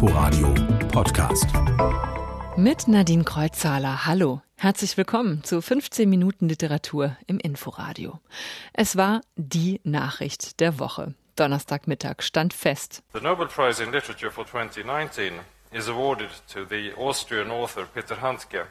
Inforadio Podcast. Mit Nadine Kreuzzahler. Hallo. Herzlich willkommen zu 15 Minuten Literatur im Inforadio. Es war die Nachricht der Woche. Donnerstagmittag stand fest. The Nobel Prize in Literature for 2019 is awarded to the Austrian author Peter Handke.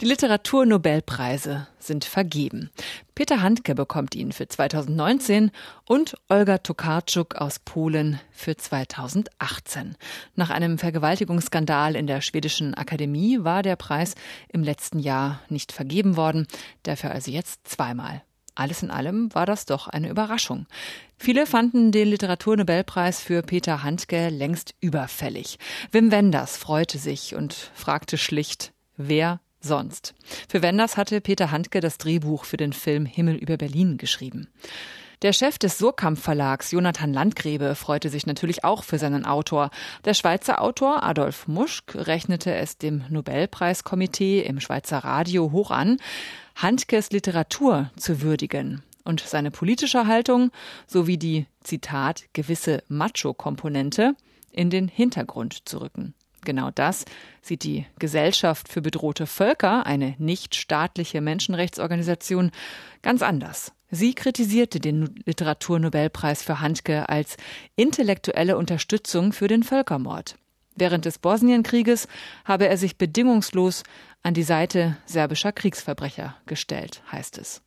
Die Literaturnobelpreise sind vergeben. Peter Handke bekommt ihn für 2019 und Olga Tokarczuk aus Polen für 2018. Nach einem Vergewaltigungsskandal in der schwedischen Akademie war der Preis im letzten Jahr nicht vergeben worden, dafür also jetzt zweimal. Alles in allem war das doch eine Überraschung. Viele fanden den Literaturnobelpreis für Peter Handke längst überfällig. Wim Wenders freute sich und fragte schlicht, wer sonst? Für Wenders hatte Peter Handke das Drehbuch für den Film Himmel über Berlin geschrieben. Der Chef des Surkamp Verlags, Jonathan Landgrebe, freute sich natürlich auch für seinen Autor. Der Schweizer Autor Adolf Muschk rechnete es dem Nobelpreiskomitee im Schweizer Radio hoch an, Handkes Literatur zu würdigen und seine politische Haltung sowie die, Zitat, gewisse Macho-Komponente in den Hintergrund zu rücken. Genau das sieht die Gesellschaft für bedrohte Völker, eine nichtstaatliche Menschenrechtsorganisation, ganz anders. Sie kritisierte den Literaturnobelpreis für Handke als intellektuelle Unterstützung für den Völkermord. Während des Bosnienkrieges habe er sich bedingungslos an die Seite serbischer Kriegsverbrecher gestellt, heißt es.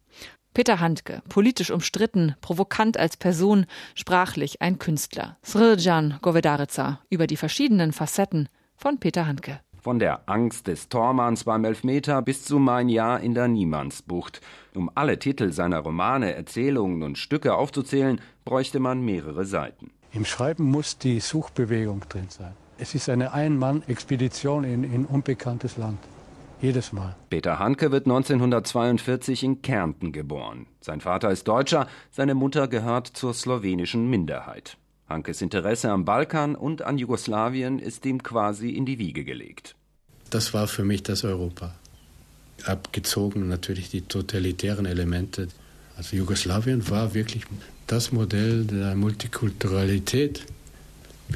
Peter Handke, politisch umstritten, provokant als Person, sprachlich ein Künstler. Srđan Govedarica über die verschiedenen Facetten von Peter Handke. Von der Angst des Tormanns beim Elfmeter bis zu Mein Jahr in der Niemandsbucht. Um alle Titel seiner Romane, Erzählungen und Stücke aufzuzählen, bräuchte man mehrere Seiten. Im Schreiben muss die Suchbewegung drin sein. Es ist eine Ein-Mann-Expedition in, in unbekanntes Land. Jedes Mal. Peter Handke wird 1942 in Kärnten geboren. Sein Vater ist Deutscher, seine Mutter gehört zur slowenischen Minderheit. Hankes Interesse am Balkan und an Jugoslawien ist ihm quasi in die Wiege gelegt. Das war für mich das Europa. Abgezogen natürlich die totalitären Elemente. Also Jugoslawien war wirklich das Modell der Multikulturalität,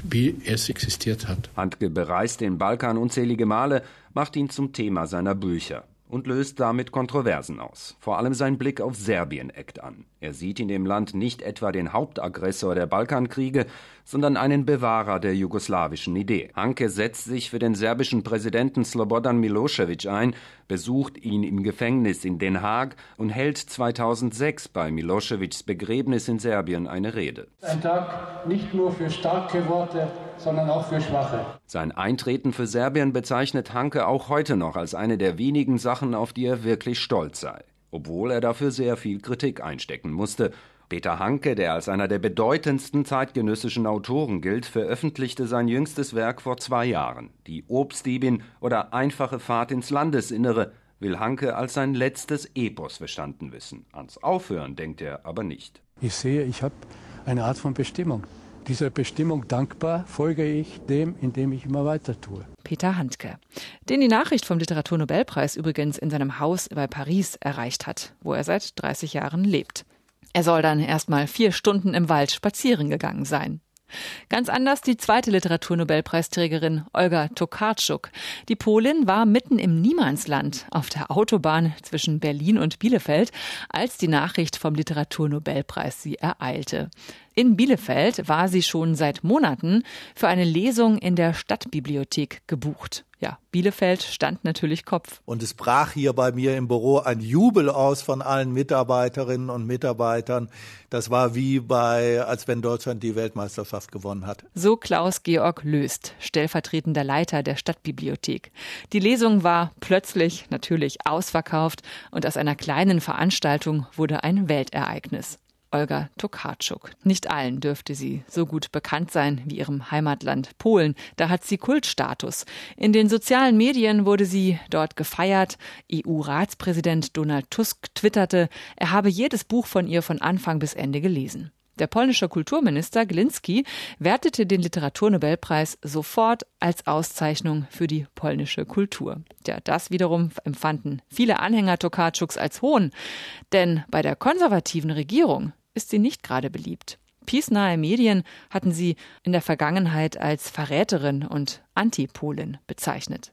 wie es existiert hat. Handke bereist den Balkan unzählige Male, macht ihn zum Thema seiner Bücher und löst damit Kontroversen aus. Vor allem sein Blick auf Serbien eckt an. Er sieht in dem Land nicht etwa den Hauptaggressor der Balkankriege, sondern einen Bewahrer der jugoslawischen Idee. Hanke setzt sich für den serbischen Präsidenten Slobodan Milosevic ein, besucht ihn im Gefängnis in Den Haag und hält 2006 bei Milosevics Begräbnis in Serbien eine Rede. Ein Tag nicht nur für starke Worte, sondern auch für schwache. Sein Eintreten für Serbien bezeichnet Hanke auch heute noch als eine der wenigen Sachen, auf die er wirklich stolz sei obwohl er dafür sehr viel Kritik einstecken musste. Peter Hanke, der als einer der bedeutendsten zeitgenössischen Autoren gilt, veröffentlichte sein jüngstes Werk vor zwei Jahren. Die Obstdiebin oder Einfache Fahrt ins Landesinnere will Hanke als sein letztes Epos verstanden wissen. Ans Aufhören denkt er aber nicht. Ich sehe, ich habe eine Art von Bestimmung. Dieser Bestimmung dankbar folge ich dem, indem ich immer weiter tue. Peter Handke, den die Nachricht vom Literaturnobelpreis übrigens in seinem Haus bei Paris erreicht hat, wo er seit 30 Jahren lebt. Er soll dann erst mal vier Stunden im Wald spazieren gegangen sein. Ganz anders die zweite Literaturnobelpreisträgerin Olga Tokarczuk. Die Polin war mitten im Niemandsland auf der Autobahn zwischen Berlin und Bielefeld, als die Nachricht vom Literaturnobelpreis sie ereilte. In Bielefeld war sie schon seit Monaten für eine Lesung in der Stadtbibliothek gebucht. Ja, Bielefeld stand natürlich Kopf. Und es brach hier bei mir im Büro ein Jubel aus von allen Mitarbeiterinnen und Mitarbeitern. Das war wie bei, als wenn Deutschland die Weltmeisterschaft gewonnen hat. So Klaus Georg Löst, stellvertretender Leiter der Stadtbibliothek. Die Lesung war plötzlich natürlich ausverkauft und aus einer kleinen Veranstaltung wurde ein Weltereignis. Olga Tokarczuk. Nicht allen dürfte sie so gut bekannt sein wie ihrem Heimatland Polen. Da hat sie Kultstatus. In den sozialen Medien wurde sie dort gefeiert. EU-Ratspräsident Donald Tusk twitterte, er habe jedes Buch von ihr von Anfang bis Ende gelesen. Der polnische Kulturminister Glinski wertete den Literaturnobelpreis sofort als Auszeichnung für die polnische Kultur. Ja, das wiederum empfanden viele Anhänger Tokarczuks als Hohn, denn bei der konservativen Regierung ist sie nicht gerade beliebt. Peace-nahe Medien hatten sie in der Vergangenheit als Verräterin und Antipolin bezeichnet.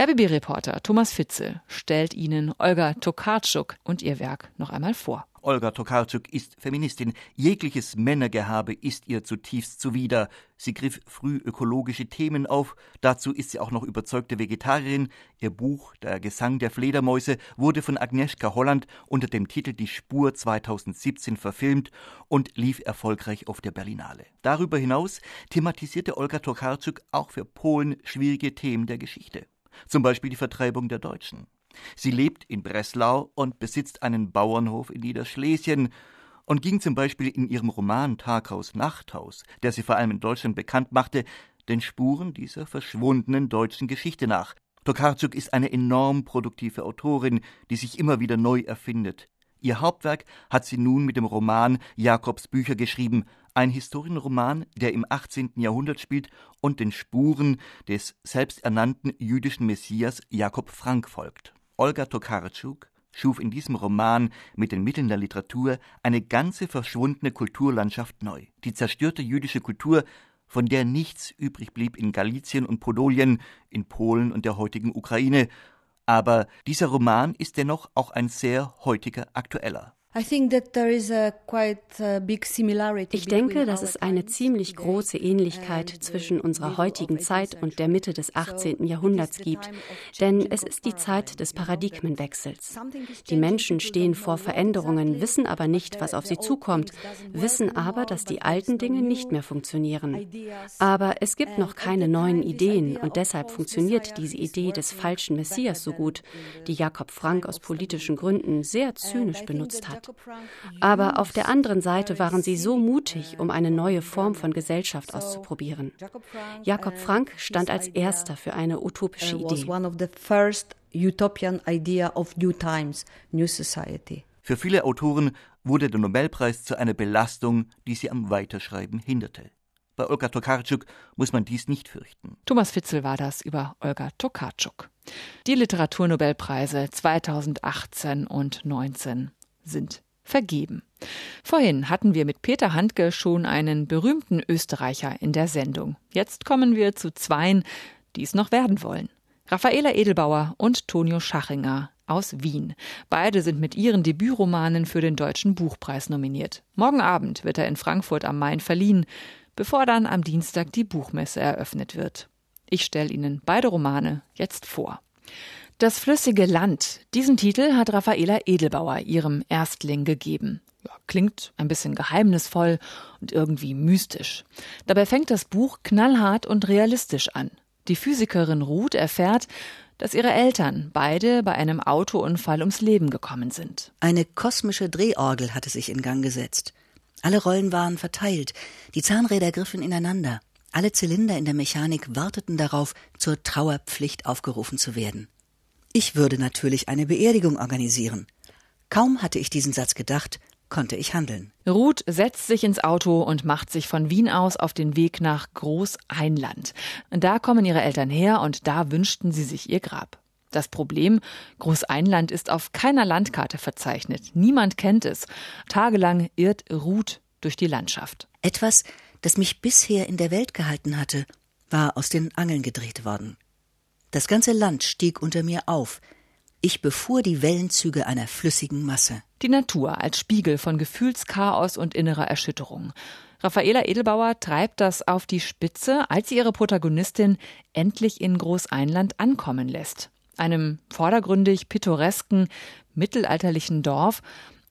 RBB-Reporter Thomas Fitze stellt Ihnen Olga Tokarczuk und ihr Werk noch einmal vor. Olga Tokarczuk ist Feministin. Jegliches Männergehabe ist ihr zutiefst zuwider. Sie griff früh ökologische Themen auf. Dazu ist sie auch noch überzeugte Vegetarierin. Ihr Buch Der Gesang der Fledermäuse wurde von Agnieszka Holland unter dem Titel Die Spur 2017 verfilmt und lief erfolgreich auf der Berlinale. Darüber hinaus thematisierte Olga Tokarczuk auch für Polen schwierige Themen der Geschichte. Zum Beispiel die Vertreibung der Deutschen. Sie lebt in Breslau und besitzt einen Bauernhof in Niederschlesien und ging zum Beispiel in ihrem Roman Taghaus Nachthaus, der sie vor allem in Deutschland bekannt machte, den Spuren dieser verschwundenen deutschen Geschichte nach. Tokarczuk ist eine enorm produktive Autorin, die sich immer wieder neu erfindet. Ihr Hauptwerk hat sie nun mit dem Roman Jakobs Bücher geschrieben, ein Historienroman, der im 18. Jahrhundert spielt und den Spuren des selbsternannten jüdischen Messias Jakob Frank folgt. Olga Tokarczuk schuf in diesem Roman mit den Mitteln der Literatur eine ganze verschwundene Kulturlandschaft neu. Die zerstörte jüdische Kultur, von der nichts übrig blieb in Galizien und Podolien, in Polen und der heutigen Ukraine. Aber dieser Roman ist dennoch auch ein sehr heutiger aktueller. Ich denke, dass es eine ziemlich große Ähnlichkeit zwischen unserer heutigen Zeit und der Mitte des 18. Jahrhunderts gibt. Denn es ist die Zeit des Paradigmenwechsels. Die Menschen stehen vor Veränderungen, wissen aber nicht, was auf sie zukommt, wissen aber, dass die alten Dinge nicht mehr funktionieren. Aber es gibt noch keine neuen Ideen und deshalb funktioniert diese Idee des falschen Messias so gut, die Jakob Frank aus politischen Gründen sehr zynisch benutzt hat. Aber auf der anderen Seite waren sie so mutig, um eine neue Form von Gesellschaft auszuprobieren. Jakob Frank stand als erster für eine utopische Idee. Für viele Autoren wurde der Nobelpreis zu einer Belastung, die sie am Weiterschreiben hinderte. Bei Olga Tokarczuk muss man dies nicht fürchten. Thomas Fitzel war das über Olga Tokarczuk. Die Literaturnobelpreise 2018 und 19 sind vergeben. Vorhin hatten wir mit Peter Handke schon einen berühmten Österreicher in der Sendung. Jetzt kommen wir zu zweien, die es noch werden wollen. Raffaela Edelbauer und Tonio Schachinger aus Wien. Beide sind mit ihren Debütromanen für den Deutschen Buchpreis nominiert. Morgen Abend wird er in Frankfurt am Main verliehen, bevor dann am Dienstag die Buchmesse eröffnet wird. Ich stelle Ihnen beide Romane jetzt vor. Das flüssige Land. Diesen Titel hat Raffaela Edelbauer ihrem Erstling gegeben. Ja, klingt ein bisschen geheimnisvoll und irgendwie mystisch. Dabei fängt das Buch knallhart und realistisch an. Die Physikerin Ruth erfährt, dass ihre Eltern beide bei einem Autounfall ums Leben gekommen sind. Eine kosmische Drehorgel hatte sich in Gang gesetzt. Alle Rollen waren verteilt, die Zahnräder griffen ineinander. Alle Zylinder in der Mechanik warteten darauf, zur Trauerpflicht aufgerufen zu werden. Ich würde natürlich eine Beerdigung organisieren. Kaum hatte ich diesen Satz gedacht, konnte ich handeln. Ruth setzt sich ins Auto und macht sich von Wien aus auf den Weg nach Großeinland. Da kommen ihre Eltern her und da wünschten sie sich ihr Grab. Das Problem, Großeinland ist auf keiner Landkarte verzeichnet. Niemand kennt es. Tagelang irrt Ruth durch die Landschaft. Etwas, das mich bisher in der Welt gehalten hatte, war aus den Angeln gedreht worden. Das ganze Land stieg unter mir auf. Ich befuhr die Wellenzüge einer flüssigen Masse. Die Natur als Spiegel von Gefühlschaos und innerer Erschütterung. Raffaela Edelbauer treibt das auf die Spitze, als sie ihre Protagonistin endlich in Großeinland ankommen lässt. Einem vordergründig pittoresken, mittelalterlichen Dorf,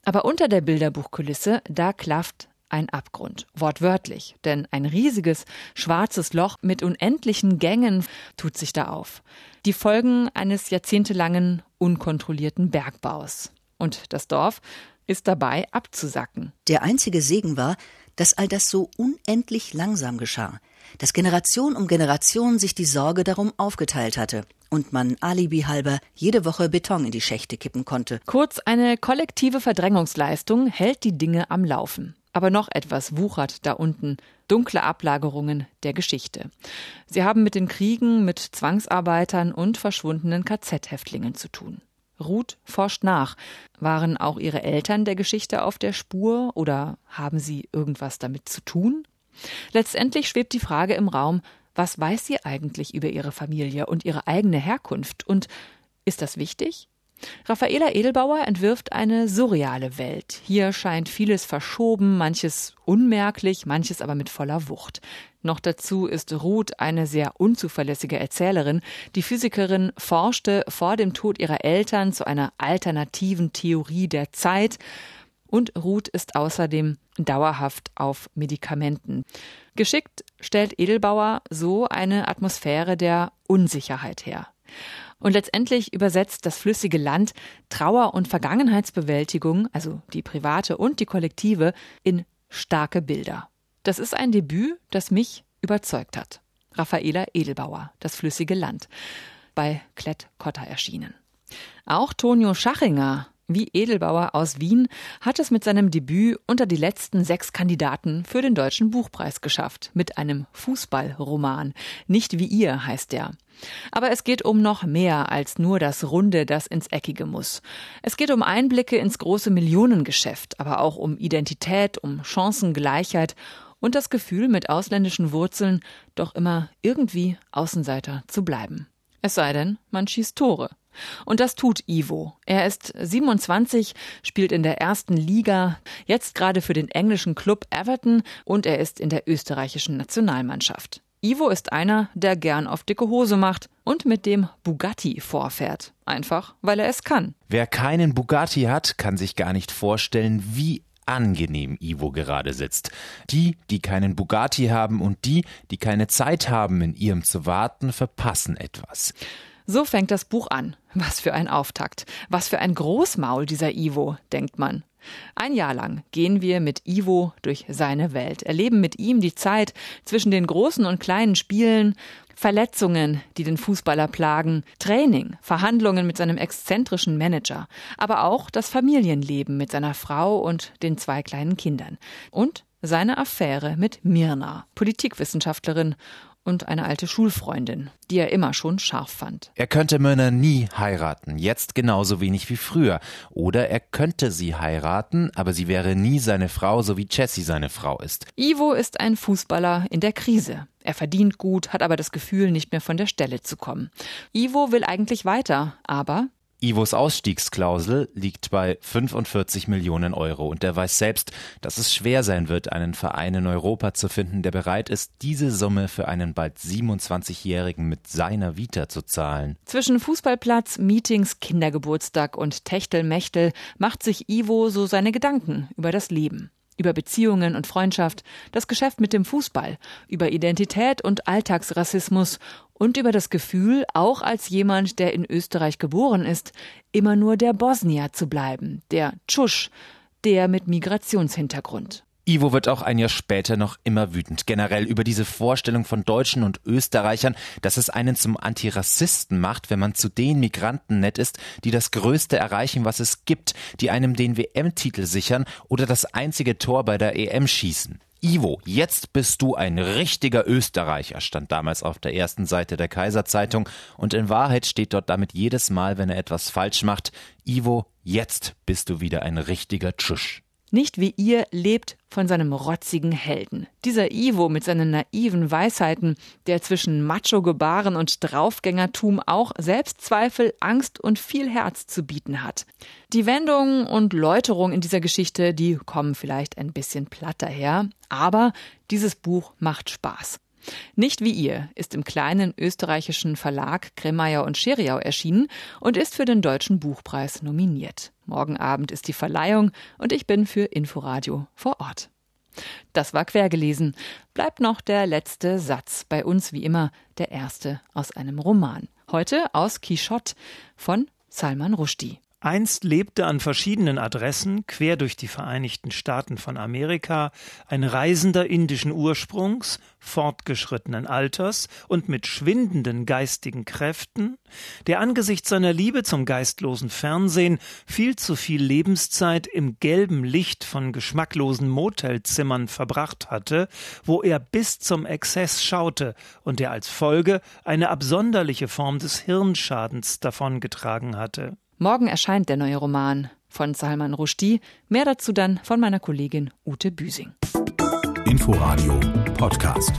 aber unter der Bilderbuchkulisse, da klafft ein Abgrund, wortwörtlich, denn ein riesiges schwarzes Loch mit unendlichen Gängen tut sich da auf. Die Folgen eines jahrzehntelangen unkontrollierten Bergbaus. Und das Dorf ist dabei abzusacken. Der einzige Segen war, dass all das so unendlich langsam geschah, dass Generation um Generation sich die Sorge darum aufgeteilt hatte und man alibi halber jede Woche Beton in die Schächte kippen konnte. Kurz eine kollektive Verdrängungsleistung hält die Dinge am Laufen. Aber noch etwas wuchert da unten. Dunkle Ablagerungen der Geschichte. Sie haben mit den Kriegen, mit Zwangsarbeitern und verschwundenen KZ-Häftlingen zu tun. Ruth forscht nach. Waren auch ihre Eltern der Geschichte auf der Spur oder haben sie irgendwas damit zu tun? Letztendlich schwebt die Frage im Raum, was weiß sie eigentlich über ihre Familie und ihre eigene Herkunft und ist das wichtig? Raffaela Edelbauer entwirft eine surreale Welt. Hier scheint vieles verschoben, manches unmerklich, manches aber mit voller Wucht. Noch dazu ist Ruth eine sehr unzuverlässige Erzählerin. Die Physikerin forschte vor dem Tod ihrer Eltern zu einer alternativen Theorie der Zeit. Und Ruth ist außerdem dauerhaft auf Medikamenten. Geschickt stellt Edelbauer so eine Atmosphäre der Unsicherheit her. Und letztendlich übersetzt das flüssige Land Trauer und Vergangenheitsbewältigung, also die private und die kollektive, in starke Bilder. Das ist ein Debüt, das mich überzeugt hat. Raffaela Edelbauer, Das flüssige Land, bei Klett Cotta erschienen. Auch Tonio Schachinger, wie Edelbauer aus Wien, hat es mit seinem Debüt unter die letzten sechs Kandidaten für den Deutschen Buchpreis geschafft, mit einem Fußballroman. Nicht wie ihr heißt der. Aber es geht um noch mehr als nur das Runde, das ins Eckige muss. Es geht um Einblicke ins große Millionengeschäft, aber auch um Identität, um Chancengleichheit und das Gefühl, mit ausländischen Wurzeln doch immer irgendwie Außenseiter zu bleiben. Es sei denn, man schießt Tore. Und das tut Ivo. Er ist 27, spielt in der ersten Liga, jetzt gerade für den englischen Club Everton und er ist in der österreichischen Nationalmannschaft. Ivo ist einer, der gern auf dicke Hose macht und mit dem Bugatti vorfährt. Einfach, weil er es kann. Wer keinen Bugatti hat, kann sich gar nicht vorstellen, wie angenehm Ivo gerade sitzt. Die, die keinen Bugatti haben und die, die keine Zeit haben, in ihrem zu warten, verpassen etwas. So fängt das Buch an. Was für ein Auftakt. Was für ein Großmaul dieser Ivo, denkt man. Ein Jahr lang gehen wir mit Ivo durch seine Welt, erleben mit ihm die Zeit zwischen den großen und kleinen Spielen, Verletzungen, die den Fußballer plagen, Training, Verhandlungen mit seinem exzentrischen Manager, aber auch das Familienleben mit seiner Frau und den zwei kleinen Kindern und seine Affäre mit Mirna, Politikwissenschaftlerin und eine alte Schulfreundin, die er immer schon scharf fand. Er könnte Myrna nie heiraten, jetzt genauso wenig wie früher. Oder er könnte sie heiraten, aber sie wäre nie seine Frau, so wie Jessie seine Frau ist. Ivo ist ein Fußballer in der Krise. Er verdient gut, hat aber das Gefühl, nicht mehr von der Stelle zu kommen. Ivo will eigentlich weiter, aber Ivos Ausstiegsklausel liegt bei 45 Millionen Euro und er weiß selbst, dass es schwer sein wird, einen Verein in Europa zu finden, der bereit ist, diese Summe für einen bald 27-Jährigen mit seiner Vita zu zahlen. Zwischen Fußballplatz, Meetings, Kindergeburtstag und Techtelmechtel macht sich Ivo so seine Gedanken über das Leben über Beziehungen und Freundschaft, das Geschäft mit dem Fußball, über Identität und Alltagsrassismus und über das Gefühl, auch als jemand, der in Österreich geboren ist, immer nur der Bosnier zu bleiben, der Tschusch, der mit Migrationshintergrund. Ivo wird auch ein Jahr später noch immer wütend, generell über diese Vorstellung von Deutschen und Österreichern, dass es einen zum Antirassisten macht, wenn man zu den Migranten nett ist, die das Größte erreichen, was es gibt, die einem den WM-Titel sichern oder das einzige Tor bei der EM schießen. Ivo, jetzt bist du ein richtiger Österreicher, stand damals auf der ersten Seite der Kaiserzeitung und in Wahrheit steht dort damit jedes Mal, wenn er etwas falsch macht, Ivo, jetzt bist du wieder ein richtiger Tschusch. Nicht wie ihr lebt von seinem rotzigen Helden. Dieser Ivo mit seinen naiven Weisheiten, der zwischen Macho-Gebaren und Draufgängertum auch Selbstzweifel, Angst und viel Herz zu bieten hat. Die Wendungen und Läuterungen in dieser Geschichte, die kommen vielleicht ein bisschen platt daher, aber dieses Buch macht Spaß. Nicht wie ihr ist im kleinen österreichischen Verlag Kremeyer und Scheriau erschienen und ist für den Deutschen Buchpreis nominiert. Morgen Abend ist die Verleihung und ich bin für Inforadio vor Ort. Das war quergelesen. Bleibt noch der letzte Satz. Bei uns wie immer der erste aus einem Roman. Heute aus Quichotte von Salman Rushdie. Einst lebte an verschiedenen Adressen quer durch die Vereinigten Staaten von Amerika ein Reisender indischen Ursprungs, fortgeschrittenen Alters und mit schwindenden geistigen Kräften, der angesichts seiner Liebe zum geistlosen Fernsehen viel zu viel Lebenszeit im gelben Licht von geschmacklosen Motelzimmern verbracht hatte, wo er bis zum Exzess schaute und der als Folge eine absonderliche Form des Hirnschadens davongetragen hatte. Morgen erscheint der neue Roman von Salman Rushdie. Mehr dazu dann von meiner Kollegin Ute Büsing. Inforadio Podcast.